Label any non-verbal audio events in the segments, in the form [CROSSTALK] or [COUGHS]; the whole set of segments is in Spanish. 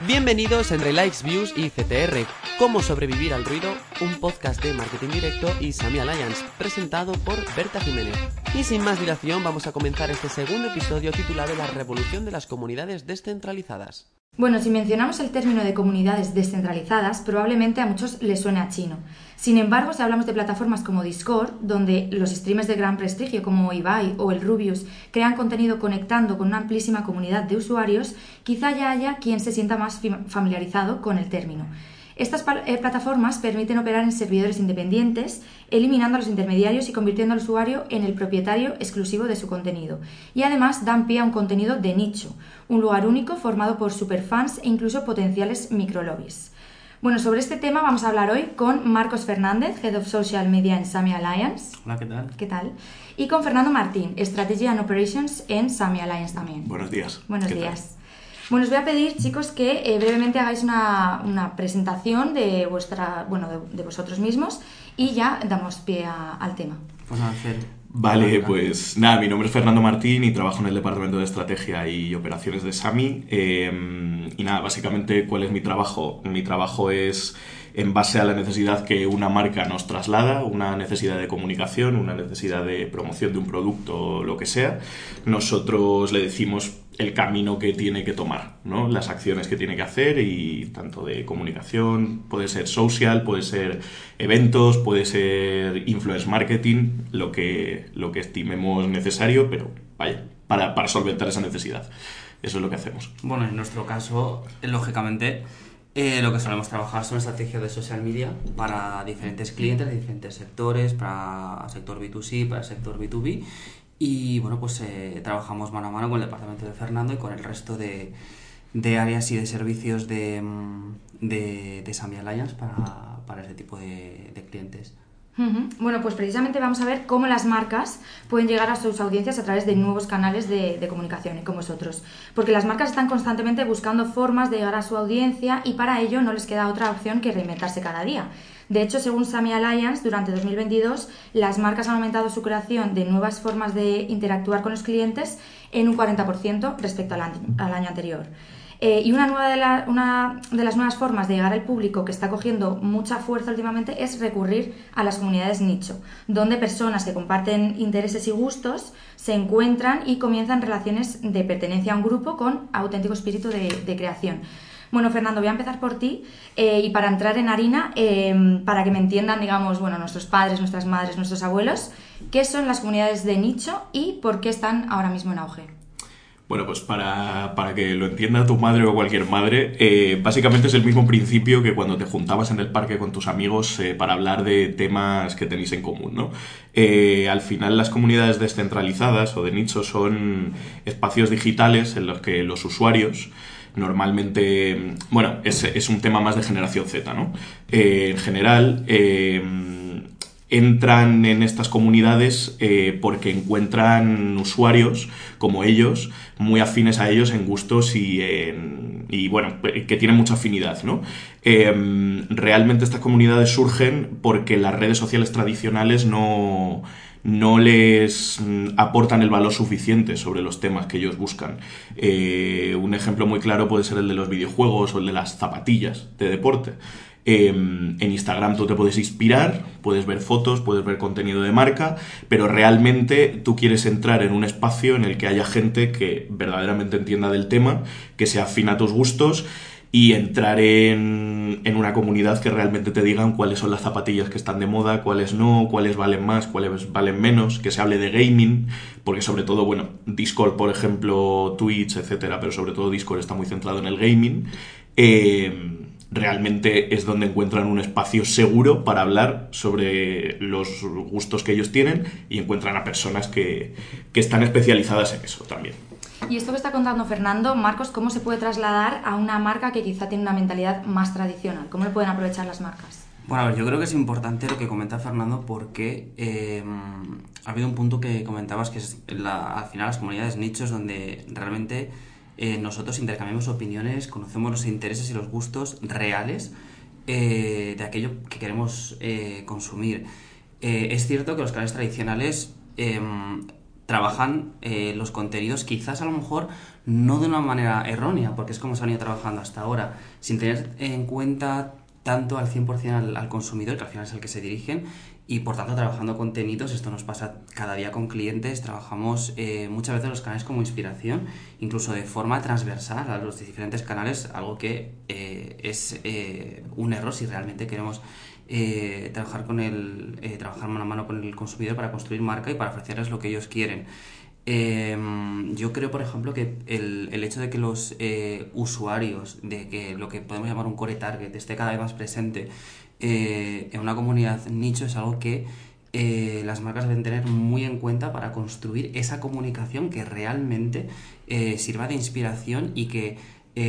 Bienvenidos entre Likes, Views y CTR. Cómo sobrevivir al ruido, un podcast de marketing directo y Sami Alliance, presentado por Berta Jiménez. Y sin más dilación, vamos a comenzar este segundo episodio titulado La revolución de las comunidades descentralizadas. Bueno, si mencionamos el término de comunidades descentralizadas, probablemente a muchos les suene a chino. Sin embargo, si hablamos de plataformas como Discord, donde los streamers de gran prestigio como Ibai o el Rubius crean contenido conectando con una amplísima comunidad de usuarios, quizá ya haya quien se sienta más familiarizado con el término. Estas eh, plataformas permiten operar en servidores independientes, eliminando a los intermediarios y convirtiendo al usuario en el propietario exclusivo de su contenido. Y además dan pie a un contenido de nicho, un lugar único formado por superfans e incluso potenciales microlobbies. Bueno, sobre este tema vamos a hablar hoy con Marcos Fernández, Head of Social Media en Sami Alliance. Hola, ¿qué tal? ¿Qué tal? Y con Fernando Martín, Strategy and Operations en Sami Alliance también. Buenos días. Buenos días. Bueno, os voy a pedir, chicos, que eh, brevemente hagáis una, presentación de, vuestra, bueno, de, vosotros mismos y ya damos pie al tema. Pues a hacer. Vale, pues nada, mi nombre es Fernando Martín y trabajo en el Departamento de Estrategia y Operaciones de SAMI. Em, y nada, básicamente, ¿cuál es mi trabajo? Mi trabajo es en base a la necesidad que una marca nos traslada, una necesidad de comunicación, una necesidad de promoción de un producto lo que sea, nosotros le decimos el camino que tiene que tomar, ¿no? las acciones que tiene que hacer y tanto de comunicación, puede ser social, puede ser eventos, puede ser influence marketing, lo que, lo que estimemos necesario, pero vaya, para, para solventar esa necesidad. Eso es lo que hacemos. Bueno, en nuestro caso, lógicamente, eh, lo que solemos trabajar son estrategias de social media para diferentes clientes de diferentes sectores, para sector B2C, para sector B2B y bueno, pues eh, trabajamos mano a mano con el departamento de Fernando y con el resto de, de áreas y de servicios de, mm, de, de Sami Alliance para, para este tipo de, de clientes. Bueno, pues precisamente vamos a ver cómo las marcas pueden llegar a sus audiencias a través de nuevos canales de, de, comunicación con vosotros. Porque las marcas están constantemente buscando formas de llegar a su audiencia y para ello no les queda otra opción que reinventarse cada día. De hecho, según Sami Alliance, durante 2022 las marcas han aumentado su creación de nuevas formas de interactuar con los clientes en un 40% respecto al año, anterior. Eh, y una, nueva de las nuevas formas de llegar al público que está cogiendo mucha fuerza últimamente es recurrir a las comunidades nicho, donde personas que comparten intereses y gustos se encuentran y comienzan relaciones de pertenencia a un grupo con auténtico espíritu de creación. Bueno, Fernando, voy a empezar por ti eh, y para entrar en harina, em, para que me entiendan, digamos, bueno, nuestros padres, nuestras madres, nuestros abuelos, ¿qué son las comunidades de nicho y por qué están ahora mismo en auge? Bueno, pues para, que lo entienda tu madre o cualquier madre, eh, básicamente es el mismo principio que cuando te juntabas en el parque con tus amigos eh, para hablar de temas que tenéis en común, ¿no? al final las comunidades descentralizadas o de nicho son espacios digitales en los que los usuarios normalmente, bueno, es, un tema más de generación Z, ¿no? Eh, en general, eh, entran en estas comunidades eh, porque encuentran usuarios como ellos, muy afines a ellos en gustos y, y bueno, que tienen mucha afinidad, ¿no? realmente estas comunidades surgen porque las redes sociales tradicionales no no les mm, aportan el valor suficiente sobre los temas que ellos buscan. Eh, un ejemplo muy claro puede ser el de los videojuegos o el de las zapatillas de deporte. Em, en Instagram tú te puedes inspirar, puedes ver fotos, puedes ver contenido de marca, pero realmente tú quieres entrar en un espacio en el que haya gente que verdaderamente entienda del tema, que se afina a tus gustos y entrar en, en, una comunidad que realmente te digan cuáles son las zapatillas que están de moda, cuáles no, cuáles valen más, cuáles valen menos, que se hable de gaming, porque sobre todo, bueno, Discord, por ejemplo, Twitch, etcétera, pero sobre todo Discord está muy centrado en el gaming. Eh, realmente es donde encuentran un espacio seguro para hablar sobre los gustos que ellos tienen y encuentran a personas que, que están especializadas en eso también. Y esto que está contando Fernando, Marcos, ¿cómo se puede trasladar a una marca que quizá tiene una mentalidad más tradicional? ¿Cómo le pueden aprovechar las marcas? Bueno, a ver, yo creo que es importante lo que comenta Fernando porque eh, ha habido un punto que comentabas que es al final las comunidades nichos donde realmente eh, nosotros intercambiamos opiniones, conocemos los intereses y los gustos reales eh, de aquello que queremos consumir. es cierto que los canales tradicionales trabajan eh, los contenidos quizás a lo mejor no de una manera errónea, porque es como se han ido trabajando hasta ahora, sin tener en cuenta tanto al 100% al, al consumidor, que al final es el que se dirigen, y por tanto trabajando contenidos, esto nos pasa cada día con clientes, trabajamos eh, muchas veces los canales como inspiración, incluso de forma transversal a los diferentes canales, algo que eh, es eh, un error si realmente queremos trabajar con el trabajar mano a mano con el consumidor para construir marca y para ofrecerles lo que ellos quieren. Em, yo creo, por ejemplo, que el, el hecho de que los usuarios, de que lo que podemos llamar un core target esté cada vez más presente eh, en una comunidad nicho es algo que eh, las marcas deben tener muy en cuenta para construir esa comunicación que realmente eh, sirva de inspiración y que,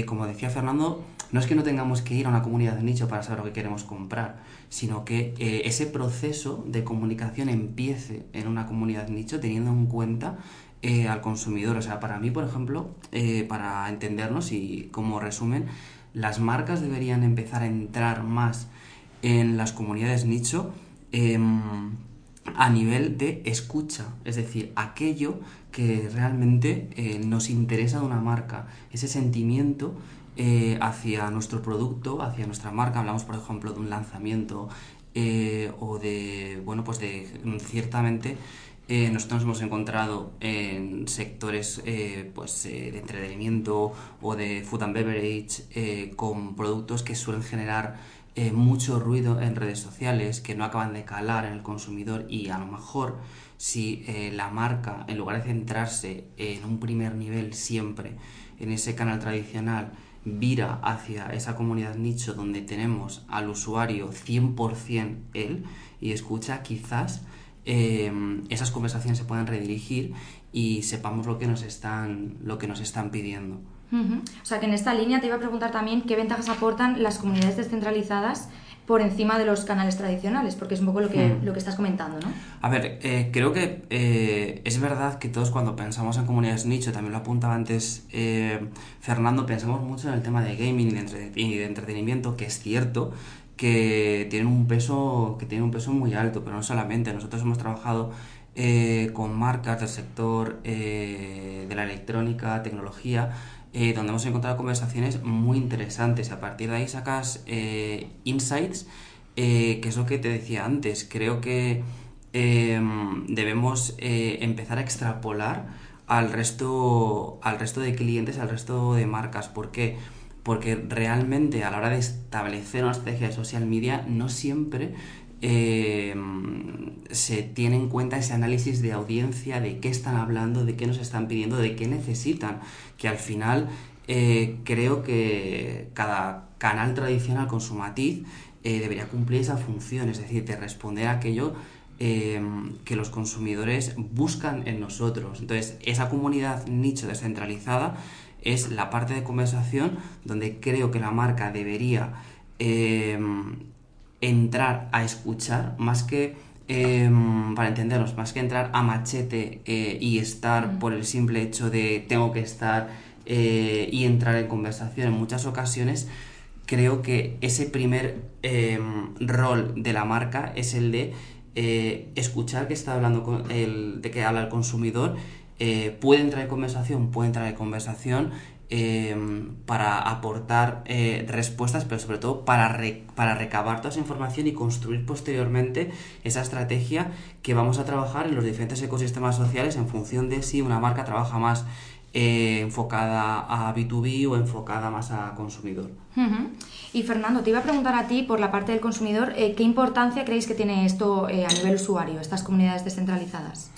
como decía Fernando, no es que no tengamos que ir a una comunidad nicho para saber lo que queremos comprar, sino que ese proceso de comunicación empiece en una comunidad nicho teniendo en cuenta al consumidor. O sea, para mí, por ejemplo, para entendernos y como resumen, las marcas deberían empezar a entrar más en las comunidades nicho em, a nivel de escucha, es decir, aquello que realmente eh, nos interesa de una marca, ese sentimiento eh, hacia nuestro producto, hacia nuestra marca, hablamos por ejemplo de un lanzamiento eh, o de, bueno, pues de ciertamente nosotros nos hemos encontrado en sectores pues, de entretenimiento o de food and beverage con productos que suelen generar eh, mucho ruido en redes sociales que no acaban de calar en el consumidor y a lo mejor si eh, la marca, en lugar de centrarse en un primer nivel siempre en ese canal tradicional, vira hacia esa comunidad nicho donde tenemos al usuario 100% él y escucha, quizás eh, esas conversaciones se puedan redirigir y sepamos lo que nos están, lo que nos están pidiendo. O sea que en esta línea te iba a preguntar también qué ventajas aportan las comunidades descentralizadas por encima de los canales tradicionales, porque es un poco lo que, hmm. lo que estás comentando, ¿no? A ver, eh, creo que eh, es verdad que todos cuando pensamos en comunidades nicho, también lo apuntaba antes eh, Fernando, pensamos mucho en el tema de gaming y de, entretenimiento, que es cierto que tienen un peso que tienen un peso muy alto, pero no solamente. Nosotros hemos trabajado con marcas del sector de la electrónica, tecnología, eh, donde hemos encontrado conversaciones muy interesantes. A partir de ahí sacas eh, insights, eh, que es lo que te decía antes. Creo que em, debemos empezar a extrapolar al resto, al resto de clientes, al resto de marcas. ¿Por qué? Porque realmente a la hora de establecer una estrategia de social media no siempre eh, se tiene en cuenta ese análisis de audiencia, de qué están hablando, de qué nos están pidiendo, de qué necesitan, que al final eh, creo que cada canal tradicional con su matiz eh, debería cumplir esa función, es decir, de responder a aquello que los consumidores buscan en nosotros. Entonces, esa comunidad nicho descentralizada es la parte de conversación donde creo que la marca debería entrar a escuchar, más que, em, para entendernos, más que entrar a machete eh, y estar por el simple hecho de tengo que estar eh, y entrar en conversación en muchas ocasiones, creo que ese primer em, rol de la marca es el de eh, escuchar que está hablando con el, de que habla el consumidor, puede entrar en conversación, puede entrar en conversación, Em, para aportar eh, respuestas, pero sobre todo para, para recabar toda esa información y construir posteriormente esa estrategia que vamos a trabajar en los diferentes ecosistemas sociales en función de si una marca trabaja más eh, enfocada a B2B o enfocada más a consumidor. Y Fernando, te iba a preguntar a ti por la parte del consumidor, eh, ¿qué importancia creéis que tiene esto a nivel usuario, estas comunidades descentralizadas?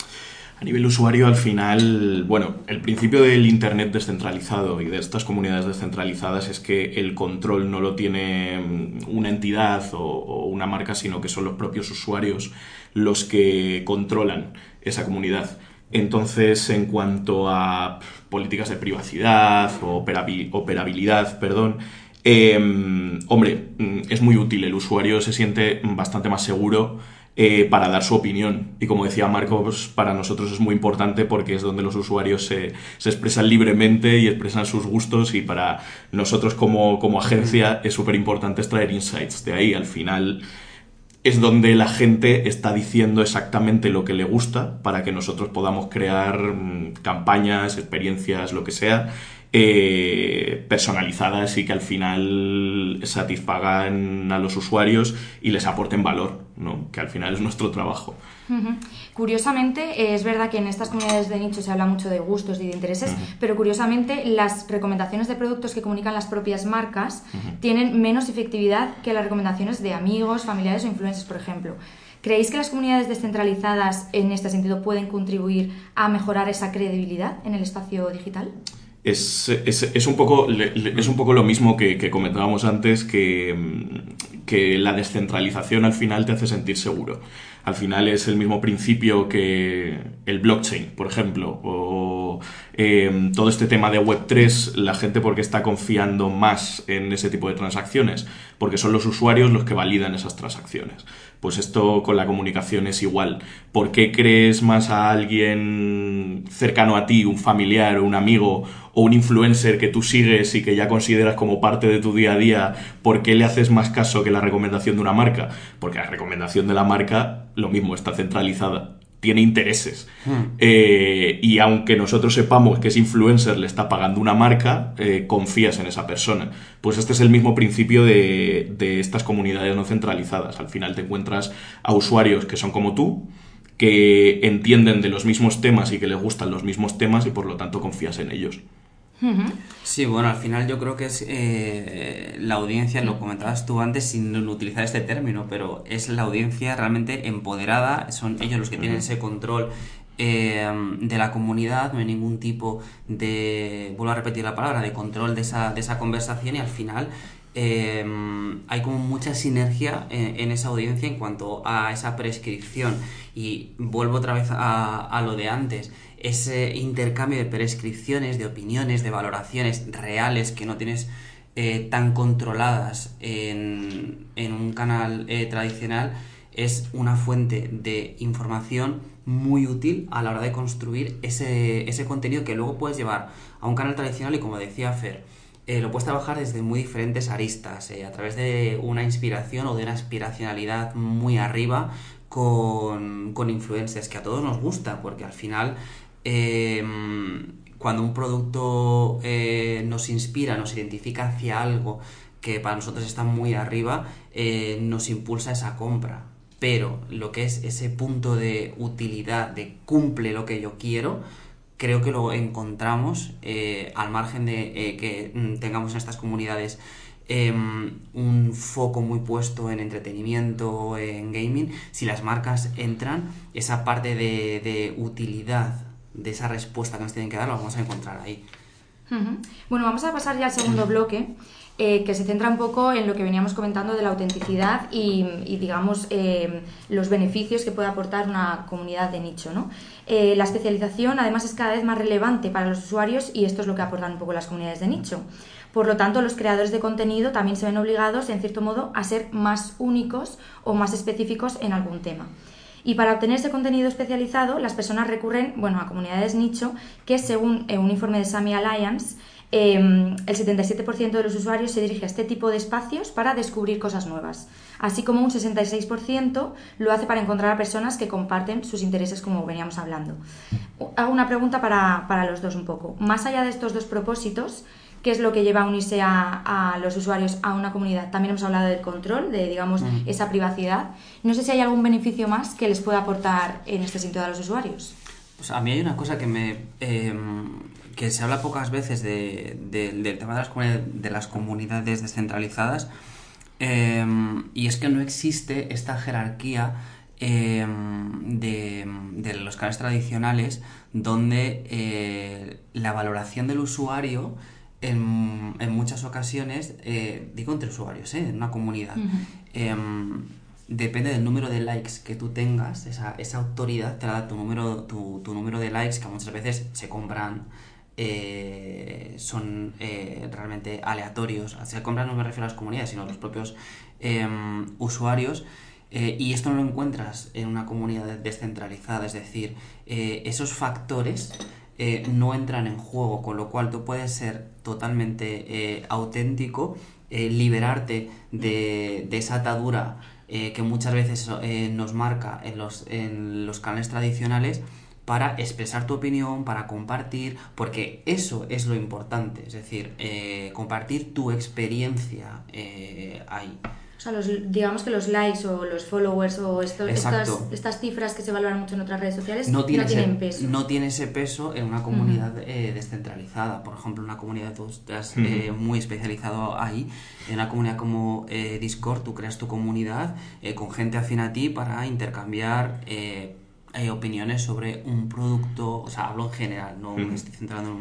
A nivel usuario, al final, bueno, el principio del Internet descentralizado y de estas comunidades descentralizadas es que el control no lo tiene mm, una entidad o, una marca, sino que son los propios usuarios los que controlan esa comunidad. Entonces, en cuanto a políticas de privacidad o operabilidad, perdón, em, hombre, mm, es muy útil. El usuario se siente bastante más seguro eh, para dar su opinión. Y como decía Marcos, para nosotros es muy importante porque es donde los usuarios se, expresan libremente y expresan sus gustos y para nosotros como, agencia es súper importante extraer insights. De ahí al final es donde la gente está diciendo exactamente lo que le gusta para que nosotros podamos crear mm, campañas, experiencias, lo que sea, eh, personalizadas y que al final satisfagan a los usuarios y les aporten valor, ¿no? que al final es nuestro trabajo. Curiosamente, eh, es verdad que en estas comunidades de nicho se habla mucho de gustos y de intereses, pero curiosamente las recomendaciones de productos que comunican las propias marcas tienen menos efectividad que las recomendaciones de amigos, familiares o influencers, por ejemplo. ¿Creéis que las comunidades descentralizadas en este sentido pueden contribuir a mejorar esa credibilidad en el espacio digital? Es, es, un, poco, es un poco lo mismo que, que comentábamos antes, que, que la descentralización al final te hace sentir seguro al final es el mismo principio que el blockchain, por ejemplo, o eh, todo este tema de Web3, la gente porque está confiando más en ese tipo de transacciones, porque son los usuarios los que validan esas transacciones. Pues esto con la comunicación es igual. ¿Por qué crees más a alguien cercano a ti, un familiar un amigo o un influencer que tú sigues y que ya consideras como parte de tu día a día? ¿Por qué le haces más caso que la recomendación de una marca? Porque la recomendación de la marca, lo mismo, está centralizada tiene intereses. Hmm. Eh, y aunque nosotros sepamos que ese influencer le está pagando una marca, eh, confías en esa persona. Pues este es el mismo principio de, de, estas comunidades no centralizadas. Al final te encuentras a usuarios que son como tú, que entienden de los mismos temas y que les gustan los mismos temas y por lo tanto confías en ellos. Sí, bueno, al final yo creo que es eh, la audiencia, lo comentabas tú antes sin utilizar este término, pero es la audiencia realmente empoderada, son ellos los que tienen ese control eh, de la comunidad, no hay ningún tipo de, vuelvo a repetir la palabra, de control de esa, de esa conversación y al final eh, hay como mucha sinergia en, esa audiencia en cuanto a esa prescripción. Y vuelvo otra vez a, a lo de antes ese intercambio de prescripciones, de opiniones, de valoraciones reales que no tienes eh, tan controladas en, un canal eh, tradicional es una fuente de información muy útil a la hora de construir ese, ese contenido que luego puedes llevar a un canal tradicional y como decía Fer, eh, lo puedes trabajar desde muy diferentes aristas, a través de una inspiración o de una aspiracionalidad muy arriba con, con influencias que a todos nos gusta, porque al final Em, cuando un producto eh, nos inspira, nos identifica hacia algo que para nosotros está muy arriba, eh, nos impulsa esa compra. Pero lo que es ese punto de utilidad, de cumple lo que yo quiero, creo que lo encontramos eh, al margen de que mm, tengamos en estas comunidades em, un foco muy puesto en entretenimiento, en gaming, si las marcas entran, esa parte de, de utilidad de esa respuesta que nos tienen que dar, lo vamos a encontrar ahí. Bueno, vamos a pasar ya al segundo bloque, eh, que se centra un poco en lo que veníamos comentando de la autenticidad y, digamos, eh, los beneficios que puede aportar una comunidad de nicho. ¿no? Eh, la especialización, además, es cada vez más relevante para los usuarios y esto es lo que aportan un poco las comunidades de nicho. Por lo tanto, los creadores de contenido también se ven obligados, en cierto modo, a ser más únicos o más específicos en algún tema. Y para obtener ese contenido especializado, las personas recurren bueno, a comunidades nicho que, según eh, un informe de Sami Alliance, em, el 77% de los usuarios se dirige a este tipo de espacios para descubrir cosas nuevas, así como un 66% lo hace para encontrar a personas que comparten sus intereses, como veníamos hablando. Hago una pregunta para, para los dos un poco. Más allá de estos dos propósitos, qué es lo que lleva a unirse a, los usuarios a una comunidad. También hemos hablado del control, de digamos esa privacidad. No sé si hay algún beneficio más que les pueda aportar en este sentido a los usuarios. Pues a mí hay una cosa que me em, que se habla pocas veces de, del tema de las, de las comunidades descentralizadas em, y es que no existe esta jerarquía em, de, de, los canales tradicionales donde eh, la valoración del usuario en, muchas ocasiones, eh, digo entre usuarios, ¿eh? en una comunidad, em, depende del número de likes que tú tengas, esa, esa autoridad te da tu número, tu, tu, número de likes que muchas veces se compran, eh, son realmente aleatorios. Se compran no me refiero a las comunidades, sino a los propios em, usuarios. y esto no lo encuentras en una comunidad descentralizada, es decir, esos factores eh, no entran en juego, con lo cual tú puedes ser totalmente eh, auténtico, eh, liberarte de, esa atadura eh, que muchas veces nos marca en los, en los canales tradicionales para expresar tu opinión, para compartir, porque eso es lo importante, es decir, compartir tu experiencia ahí. O sea, los, digamos que los likes o los followers o esto, estas, estas, cifras que se valoran mucho en otras redes sociales no, tienen peso. No tiene ese peso en una comunidad descentralizada. Por ejemplo, una comunidad tú estás muy especializado ahí. En una comunidad como Discord, tú creas tu comunidad con gente afín a ti para intercambiar opiniones sobre un producto. O sea, hablo en general, no me estoy centrando en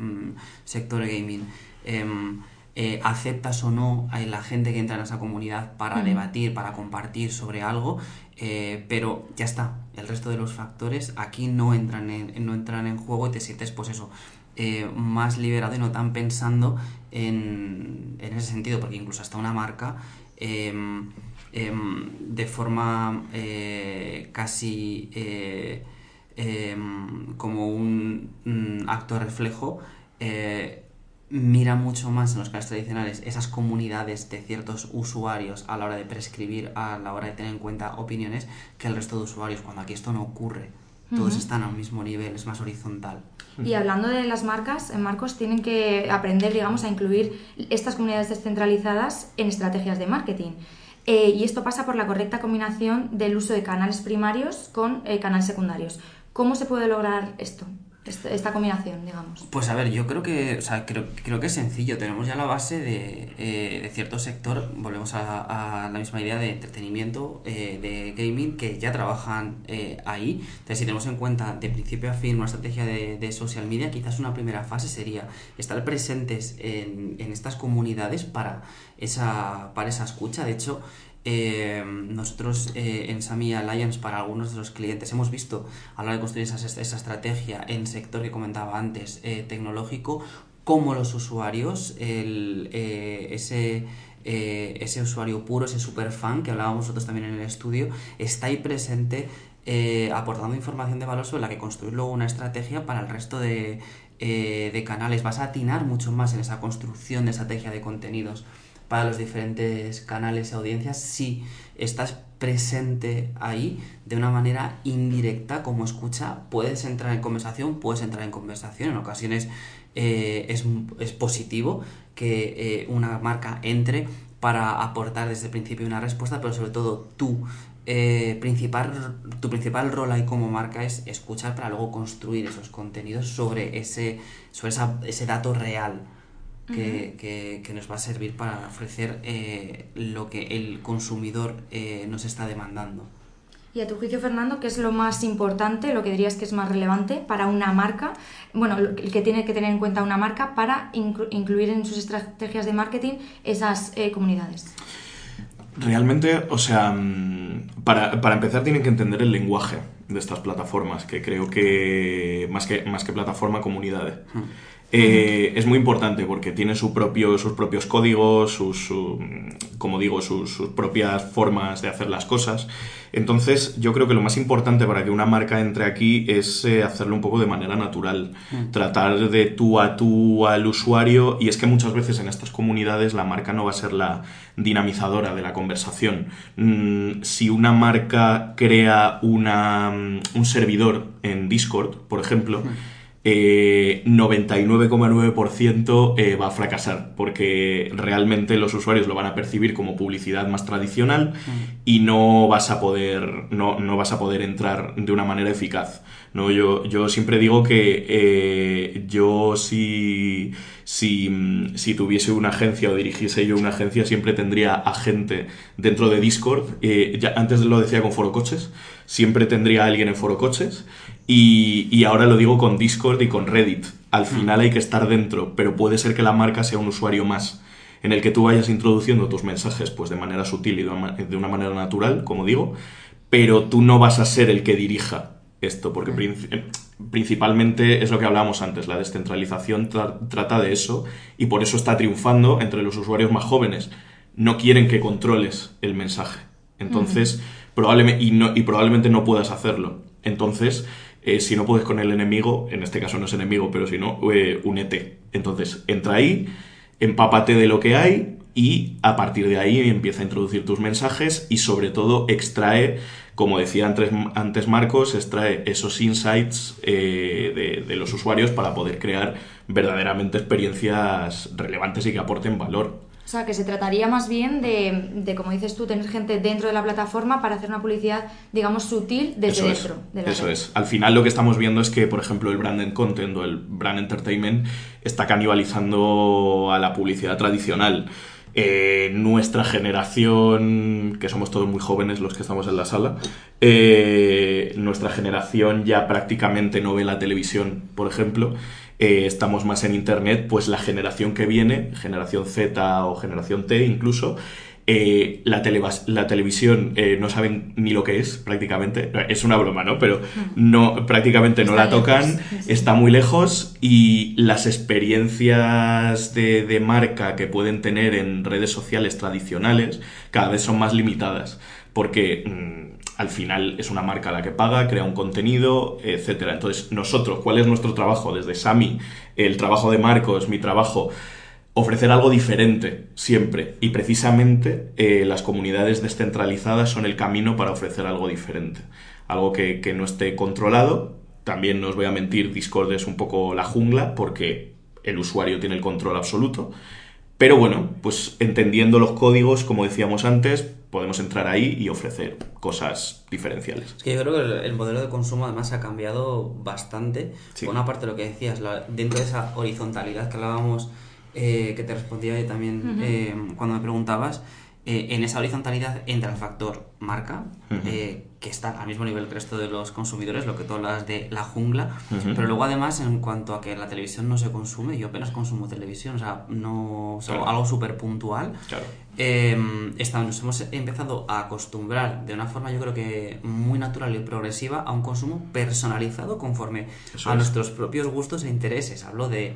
un sector gaming. Em, eh, aceptas o no a la gente que entra en esa comunidad para debatir, para compartir sobre algo, eh, pero ya está. El resto de los factores aquí no entran en, no entran en juego y te sientes, pues eso, eh, más liberado y no tan pensando en, en, ese sentido, porque incluso hasta una marca em, em, de forma casi em, como un, un, acto reflejo mira mucho más en los canales tradicionales esas comunidades de ciertos usuarios a la hora de prescribir, a la hora de tener en cuenta opiniones, que el resto de usuarios, cuando aquí esto no ocurre. Todos están al mismo nivel, es más horizontal. Y hablando de las marcas, en Marcos tienen que aprender, digamos, a incluir estas comunidades descentralizadas en estrategias de marketing. Eh, y esto pasa por la correcta combinación del uso de canales primarios con eh, canales secundarios. ¿Cómo se puede lograr esto? Esta, combinación, digamos? Pues a ver, yo creo que, o sea, creo, creo que es sencillo. Tenemos ya la base de, eh, de cierto sector, volvemos a, la misma idea de entretenimiento, eh, de gaming, que ya trabajan eh, ahí. Entonces, si tenemos en cuenta de principio a fin una estrategia de, de, social media, quizás una primera fase sería estar presentes en, en estas comunidades para esa, para esa escucha. De hecho, eh, nosotros eh, en Sami Alliance para algunos de los clientes hemos visto a la hora de construir esa, esa estrategia en sector que comentaba antes eh, tecnológico como los usuarios el, ese ese usuario puro, ese super fan que hablábamos nosotros también en el estudio, está ahí presente aportando información de valor sobre la que construir luego una estrategia para el resto de, de canales. Vas a atinar mucho más en esa construcción de estrategia de contenidos para los diferentes canales y audiencias si estás presente ahí de una manera indirecta como escucha puedes entrar en conversación puedes entrar en conversación. En ocasiones eh, es, positivo que eh, una marca entre para aportar desde el principio una respuesta pero sobre todo tú eh, principal, tu principal rol ahí como marca es escuchar para luego construir esos contenidos sobre ese, sobre ese dato real que, nos va a servir para ofrecer eh, lo que el consumidor eh, nos está demandando. Y a tu juicio, Fernando, ¿qué es lo más importante, lo que dirías que es más relevante para una marca? Bueno, el que tiene que tener en cuenta una marca para incluir en sus estrategias de marketing esas eh, comunidades. Realmente, o sea, mm, para, para, empezar tienen que entender el lenguaje de estas plataformas, que creo que más que, más que plataforma, comunidades. Eh, es muy importante porque tiene su propio, sus propios códigos, sus, como digo, sus, propias formas de hacer las cosas. Entonces, yo creo que lo más importante para que una marca entre aquí es eh, hacerlo un poco de manera natural, mm. tratar de tú a tú al usuario y es que muchas veces en estas comunidades la marca no va a ser la dinamizadora de la conversación. Mm, si una marca crea una, un servidor en Discord, por ejemplo, mm eh, 99,9% eh, va a fracasar porque realmente los usuarios lo van a percibir como publicidad más tradicional y no vas a poder no, no, vas a poder entrar de una manera eficaz no yo, yo siempre digo que eh, yo si, si, si, tuviese una agencia o dirigiese yo una agencia siempre tendría a gente dentro de Discord. Eh, ya antes lo decía con Foro Coches siempre tendría a alguien en Foro Coches y, ahora lo digo con Discord y con Reddit. Al final hay que estar dentro, pero puede ser que la marca sea un usuario más, en el que tú vayas introduciendo tus mensajes pues de manera sutil y de una manera natural, como digo, pero tú no vas a ser el que dirija esto, porque principalmente es lo que hablábamos antes, la descentralización trata de eso y por eso está triunfando entre los usuarios más jóvenes. No quieren que controles el mensaje. Entonces, probablemente, y, no, y probablemente no puedas hacerlo. Entonces, eh, si no puedes con el enemigo, en este caso no es enemigo, pero si no, eh, únete. Entonces, entra ahí, empápate de lo que hay, y a partir de ahí empieza a introducir tus mensajes y sobre todo extrae, como decía antes, antes Marcos, extrae esos insights eh, de, de los usuarios para poder crear verdaderamente experiencias relevantes y que aporten valor. O sea, que se trataría más bien de, de, como dices tú, tener gente dentro de la plataforma para hacer una publicidad, digamos, sutil desde eso dentro. Es, de la eso red. es. Al final lo que estamos viendo es que, por ejemplo, el branded content o el brand entertainment está canibalizando a la publicidad tradicional. Eh, nuestra generación, que somos todos muy jóvenes los que estamos en la sala, eh, nuestra generación ya prácticamente no ve la televisión, por ejemplo, eh, estamos más en Internet, pues la generación que viene, generación Z o generación T incluso, eh, la, la televisión eh, no saben ni lo que es prácticamente. Es una broma, ¿no? Pero no, prácticamente no Está la tocan, lejos, está muy lejos y las experiencias de, de marca que pueden tener en redes sociales tradicionales cada vez son más limitadas. Porque mm, al final es una marca la que paga, crea un contenido, etcétera. Entonces, nosotros, ¿cuál es nuestro trabajo? Desde Sami, el trabajo de Marcos, mi trabajo, ofrecer algo diferente siempre. Y precisamente eh, las comunidades descentralizadas son el camino para ofrecer algo diferente. Algo que, que no esté controlado. También no os voy a mentir, Discord es un poco la jungla porque el usuario tiene el control absoluto. Pero bueno, pues entendiendo los códigos, como decíamos antes, podemos entrar ahí y ofrecer cosas diferenciales. Es que yo creo que el, el modelo de consumo además ha cambiado bastante. Sí. Por una parte lo que decías, la- dentro de esa horizontalidad que hablábamos, eh, que te respondía yo también eh, cuando me preguntabas, eh, en esa horizontalidad entra el factor marca, eh, que está al mismo nivel que el resto de los consumidores, lo que tú hablas de la jungla, pero luego además en cuanto a que la televisión no se consume, yo apenas consumo televisión, o sea, no, o sea, Claro. algo súper puntual. Claro. Eh, esta- nos hemos empezado a acostumbrar de una forma yo creo que muy natural y progresiva a un consumo personalizado conforme Eso a es. nuestros propios gustos e intereses. Hablo de,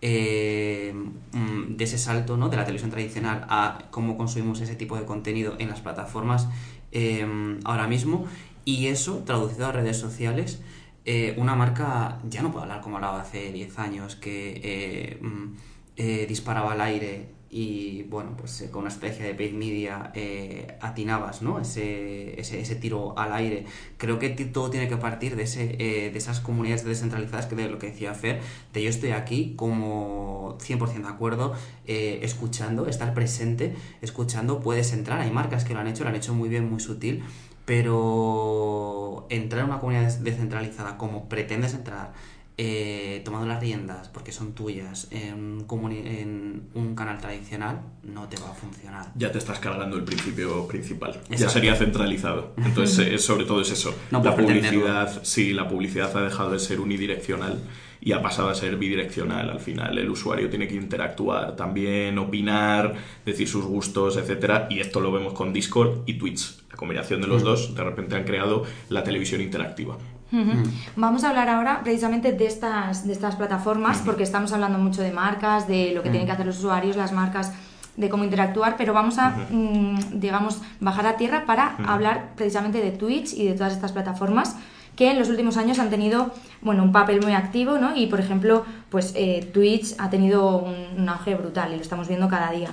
eh, mm, de ese salto ¿no? de la televisión tradicional a cómo consumimos ese tipo de contenido en las plataformas eh, ahora mismo y eso traducido a redes sociales. eh, una marca ya no puede hablar como hablaba hace 10 años, que eh, mm, disparaba al aire y bueno, pues eh, con una estrategia de paid media eh, atinabas, ¿no? Ese, ese, ese tiro al aire. Creo que todo tiene que partir de, ese, eh, de esas comunidades descentralizadas que de lo que decía Fer, de yo estoy aquí como 100% de acuerdo, escuchando, estar presente, escuchando, puedes entrar, hay marcas que lo han hecho, lo han hecho muy bien, muy sutil, pero entrar en una comunidad des- descentralizada como pretendes entrar, eh, tomando las riendas porque son tuyas en en un canal tradicional, no te va a funcionar. Ya te estás cargando el principio principal. Ya sería centralizado. Entonces, eh, sobre todo es eso. No la publicidad, sí, la publicidad ha dejado de ser unidireccional y ha pasado a ser bidireccional al final. El usuario tiene que interactuar también, opinar, decir sus gustos, etcétera. Y esto lo vemos con Discord y Twitch. La combinación de los dos, de repente han creado la televisión interactiva. Ujú. Vamos a hablar ahora precisamente de estas, de estas plataformas, porque estamos hablando mucho de marcas, de lo que tienen que hacer los usuarios, las marcas, de cómo interactuar, pero vamos a, mm, digamos, bajar a tierra para hablar precisamente de Twitch y de todas estas plataformas que en los últimos años han tenido bueno, un papel muy activo, ¿no? Y por ejemplo, pues eh, Twitch ha tenido un, un auge brutal y lo estamos viendo cada día.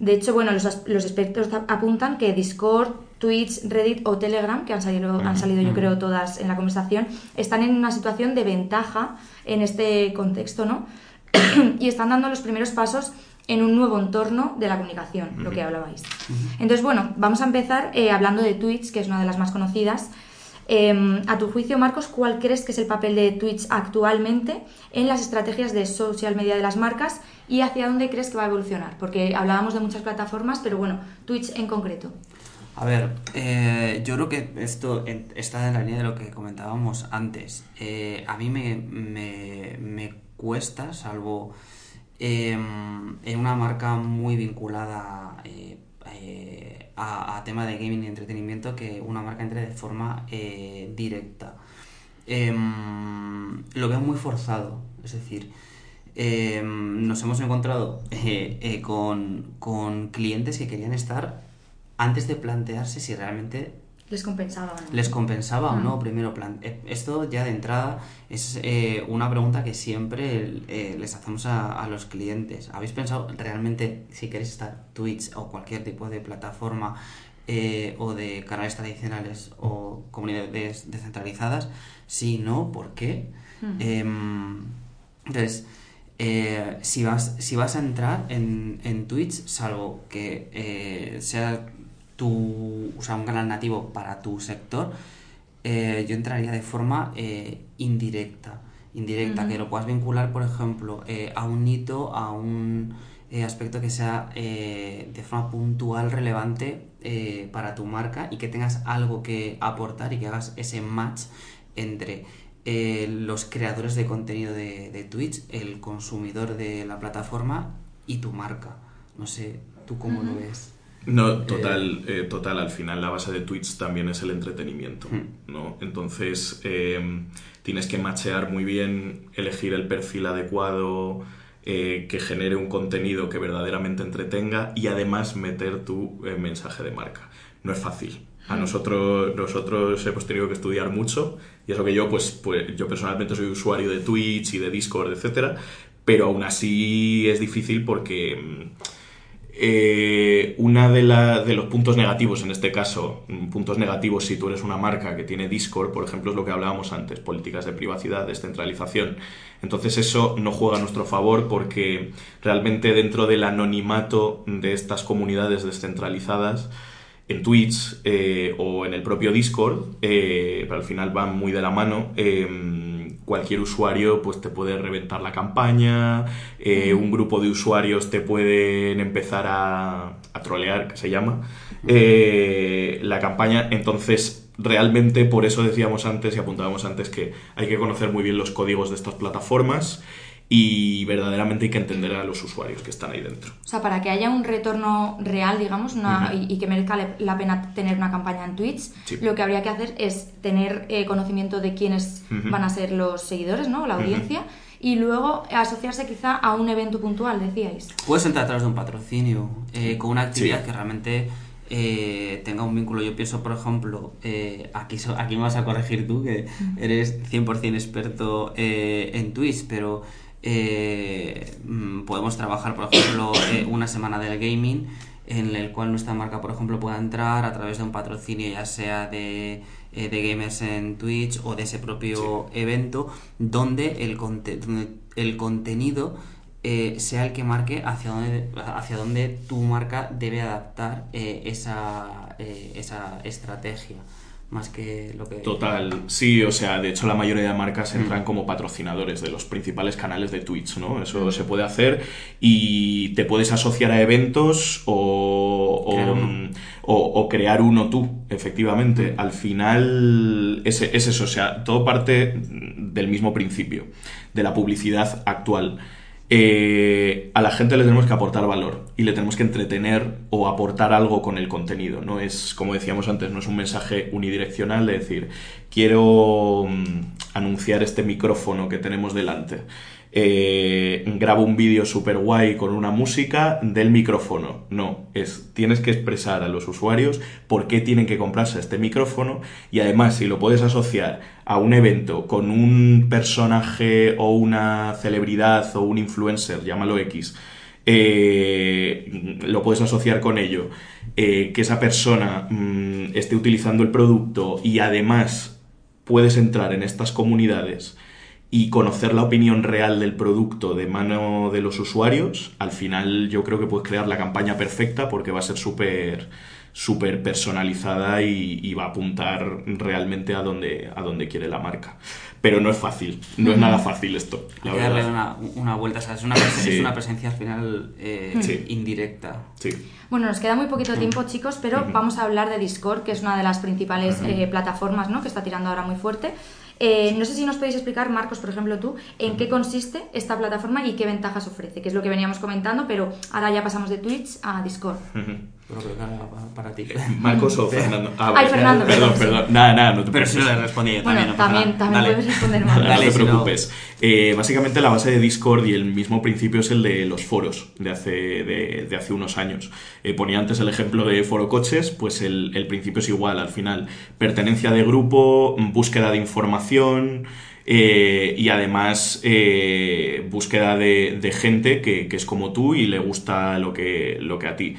De hecho, bueno, los, los expertos ap- apuntan que Discord, Twitch, Reddit o Telegram, que han salido, han salido yo creo todas en la conversación, están en una situación de ventaja en este contexto, ¿no? [CLEARS THROAT] y están dando los primeros pasos en un nuevo entorno de la comunicación, lo que hablabais. Entonces, bueno, vamos a empezar eh, hablando de Twitch, que es una de las más conocidas. Eh, a tu juicio, Marcos, ¿cuál crees que es el papel de Twitch actualmente en las estrategias de social media de las marcas y hacia dónde crees que va a evolucionar? Porque hablábamos de muchas plataformas, pero bueno, Twitch en concreto. A ver, eh, yo creo que esto está en la línea de lo que comentábamos antes. Eh, a mí me, me- me cuesta, salvo eh, en una marca muy vinculada eh, a, a tema de gaming y entretenimiento, que una marca entre de forma directa. Em, lo veo muy forzado, es decir, em, nos hemos encontrado con, con clientes que querían estar antes de plantearse si realmente Les compensaba. ¿no? ¿Les compensaba o Mm. no? Primero, plan, eh, esto ya de entrada es eh, una pregunta que siempre eh, les hacemos a, a los clientes. ¿Habéis pensado realmente si queréis estar Twitch o cualquier tipo de plataforma eh, o de canales tradicionales o comunidades descentralizadas? Si no, ¿por qué? Mm. Em, entonces, si, vas, si vas a entrar en, en Twitch, salvo que sea tu, o sea, un canal nativo para tu sector, eh, yo entraría de forma eh, indirecta. Indirecta, que lo puedas vincular, por ejemplo, eh, a un hito, a un aspecto que sea de forma puntual, relevante para tu marca y que tengas algo que aportar y que hagas ese match entre los creadores de contenido de, de Twitch, el consumidor de la plataforma y tu marca. No sé, ¿tú cómo lo ves? No, total, eh, total. Al final la base de Twitch también es el entretenimiento, Hmm. ¿no? Entonces eh, tienes que machear muy bien, elegir el perfil adecuado, eh, que genere un contenido que verdaderamente entretenga y además meter tu eh, mensaje de marca. No es fácil. A nosotros, nosotros hemos tenido que estudiar mucho y eso que yo, pues, pues yo personalmente soy usuario de Twitch y de Discord, etcétera, pero aún así es difícil porque mm, eh, una de, los puntos negativos en este caso, mm, puntos negativos si tú eres una marca que tiene Discord, por ejemplo, es lo que hablábamos antes, políticas de privacidad, descentralización. Entonces eso no juega a nuestro favor porque realmente dentro del anonimato de estas comunidades descentralizadas, en Twitch eh, o en el propio Discord, eh, pero al final van muy de la mano. eh, cualquier usuario pues te puede reventar la campaña, eh, un grupo de usuarios te pueden empezar a, a trolear, que se llama, eh, la campaña. Entonces, realmente por eso decíamos antes y apuntábamos antes que hay que conocer muy bien los códigos de estas plataformas y verdaderamente hay que entender a los usuarios que están ahí dentro. O sea, para que haya un retorno real, digamos, una- y, y que merezca la pena tener una campaña en Twitch, Sí. lo que habría que hacer es tener eh, conocimiento de quiénes van a ser los seguidores, ¿no? La audiencia. Y luego asociarse quizá a un evento puntual, decíais. Puedes entrar a través de un patrocinio, eh, con una actividad Sí. que realmente eh, tenga un vínculo. Yo pienso, por ejemplo, eh, aquí, so- aquí me vas a corregir tú, que eres 100% experto eh, en Twitch, pero eh, mm, podemos trabajar, por ejemplo, eh, una semana del gaming en el cual nuestra marca, por ejemplo, pueda entrar a través de un patrocinio, ya sea de, eh, de gamers en Twitch o de ese propio evento, donde el, conte- el contenido eh, sea el que marque hacia dónde, hacia dónde tu marca debe adaptar eh, esa, esa estrategia, más que lo que... Total, sí, o sea, de hecho la mayoría de marcas Mm. entran como patrocinadores de los principales canales de Twitch, ¿no? Eso se puede hacer y te puedes asociar a eventos o, o, Crear uno. mm, o- o crear uno tú, efectivamente. Al final es, es eso, o sea, todo parte del mismo principio, de la publicidad actual. Eh, a la gente le tenemos que aportar valor y le tenemos que entretener o aportar algo con el contenido. No es, como decíamos antes, no es un mensaje unidireccional de decir, quiero mm, anunciar este micrófono que tenemos delante. Eh, grabo un vídeo super guay con una música del micrófono. No, es tienes que expresar a los usuarios por qué tienen que comprarse este micrófono y además si lo puedes asociar a un evento con un personaje o una celebridad o un influencer, llámalo X, eh, lo puedes asociar con ello, eh, que esa persona mm, esté utilizando el producto y además puedes entrar en estas comunidades y conocer la opinión real del producto de mano de los usuarios, al final yo creo que puedes crear la campaña perfecta porque va a ser súper súper personalizada y, y va a apuntar realmente a donde, a donde quiere la marca. Pero no es fácil, no es nada fácil esto, la Hay que darle una, una vuelta, o sea, es una, Sí. es una presencia al final eh, Sí. indirecta. Sí. Bueno, nos queda muy poquito tiempo, chicos, pero vamos a hablar de Discord, que es una de las principales eh, plataformas ¿no? que está tirando ahora muy fuerte. Eh, no sé si nos podéis explicar, Marcos, por ejemplo, tú, en qué consiste esta plataforma y qué ventajas ofrece, que es lo que veníamos comentando, pero ahora ya pasamos de Twitch a Discord. [LAUGHS] Creo que era para ti. Marcos o [LAUGHS] Fernando. Ah, Ay. Fernando, Perdón, perdón. Nada, nada, no te Pero si preocupes. lo he respondido Bueno, también. no pasa también, nada. también Dale. puedes responder mal. Dale, [LAUGHS] no te si no- preocupes. Eh, básicamente la base de Discord y el mismo principio es el de los foros de hace, de, de hace unos años. Eh, ponía antes el ejemplo de foro coches, pues el, el principio es igual al final. Pertenencia de grupo, búsqueda de información eh, y además eh, búsqueda de, de gente que, que es como tú y le gusta lo que, lo que a ti.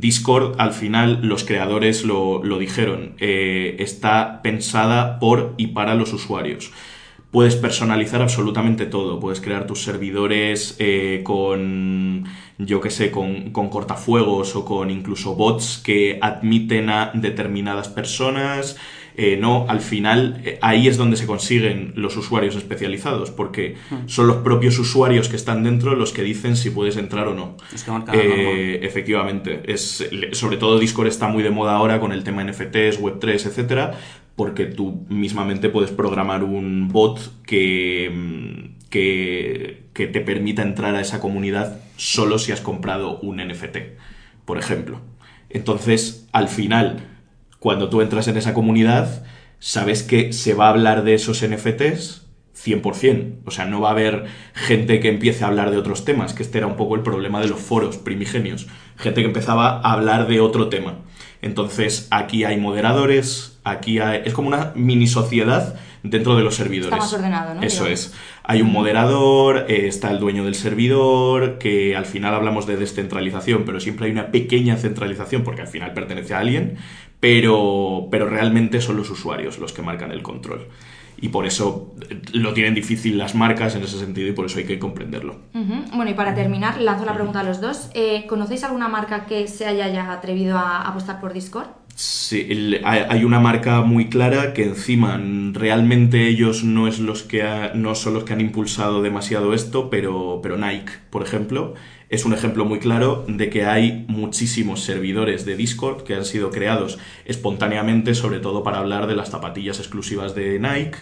Discord, al final, los creadores lo, lo dijeron, eh, está pensada por y para los usuarios. Puedes personalizar absolutamente todo. Puedes crear tus servidores eh, con, yo qué sé, con, con cortafuegos o con incluso bots que admiten a determinadas personas. Eh, no, al final eh, ahí es donde se consiguen los usuarios especializados, porque son los propios usuarios que están dentro los que dicen si puedes entrar o no. Es que. Eh, efectivamente, es, sobre todo Discord está muy de moda ahora con el tema NFTs, Web3, etcétera, porque tú mismamente puedes programar un bot que, mm, que, que te permita entrar a esa comunidad solo si has comprado un NFT, por ejemplo. Entonces, al final, cuando tú entras en esa comunidad, sabes que se va a hablar de esos NFTs 100%. O sea, no va a haber gente que empiece a hablar de otros temas, que este era un poco el problema de los foros primigenios. Gente que empezaba a hablar de otro tema. Entonces, aquí hay moderadores, aquí hay... Es como una mini sociedad dentro de los servidores. Está más ordenado, ¿no? Eso Digamos. es. Hay un moderador, eh, está el dueño del servidor, que al final hablamos de descentralización, pero siempre hay una pequeña centralización porque al final pertenece a alguien, pero, pero realmente son los usuarios los que marcan el control. Y por eso eh, lo tienen difícil las marcas en ese sentido y por eso hay que comprenderlo. Bueno, y para terminar, lanzo la pregunta a los dos. Eh, ¿Conocéis alguna marca que se haya ya atrevido a apostar por Discord? Sí, hay una marca muy clara que encima realmente ellos no es los que ha- no son los que han impulsado demasiado esto, pero, pero Nike, por ejemplo, es un ejemplo muy claro de que hay muchísimos servidores de Discord que han sido creados espontáneamente, sobre todo para hablar de las zapatillas exclusivas de Nike,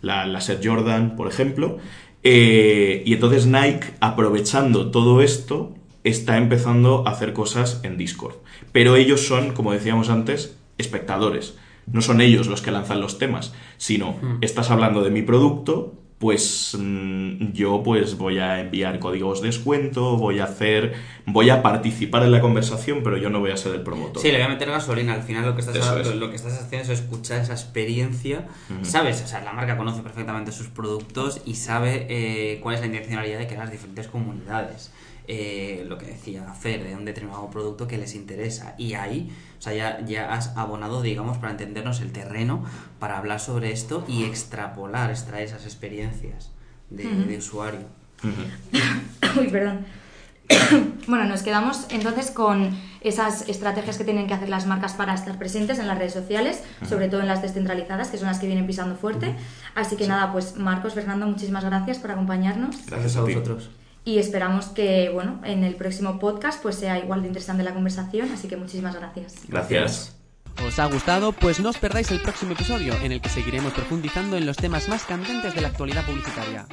la, la Set Jordan, por ejemplo. Eh, y entonces Nike, aprovechando todo esto, está empezando a hacer cosas en Discord. Pero ellos son, como decíamos antes, espectadores. No son ellos los que lanzan los temas, sino estás hablando de mi producto, pues mm, yo pues voy a enviar códigos de descuento, voy a hacer, voy a participar en la conversación, pero yo no voy a ser el promotor. Sí, le voy a meter gasolina. Al final lo que estás, Eso lo, es. lo que estás haciendo es escuchar esa experiencia. ¿Sabes? O sea, la marca conoce perfectamente sus productos y sabe eh, cuál es la intencionalidad de crear las diferentes comunidades. Eh, lo que decía Fer, de un determinado producto que les interesa. Y ahí, o sea, ya, ya has abonado, digamos, para entendernos el terreno, para hablar sobre esto y extrapolar, extraer esas experiencias de, de usuario. [COUGHS] Uy, perdón. [COUGHS] bueno, nos quedamos entonces con esas estrategias que tienen que hacer las marcas para estar presentes en las redes sociales, sobre todo en las descentralizadas, que son las que vienen pisando fuerte. Así que nada, pues Marcos, Fernando, muchísimas gracias por acompañarnos Gracias a vosotros. Y esperamos que, bueno, en el próximo podcast pues sea igual de interesante la conversación, así que muchísimas gracias. Gracias. ¿Os ha gustado? Pues no os perdáis el próximo episodio, en el que seguiremos profundizando en los temas más candentes de la actualidad publicitaria.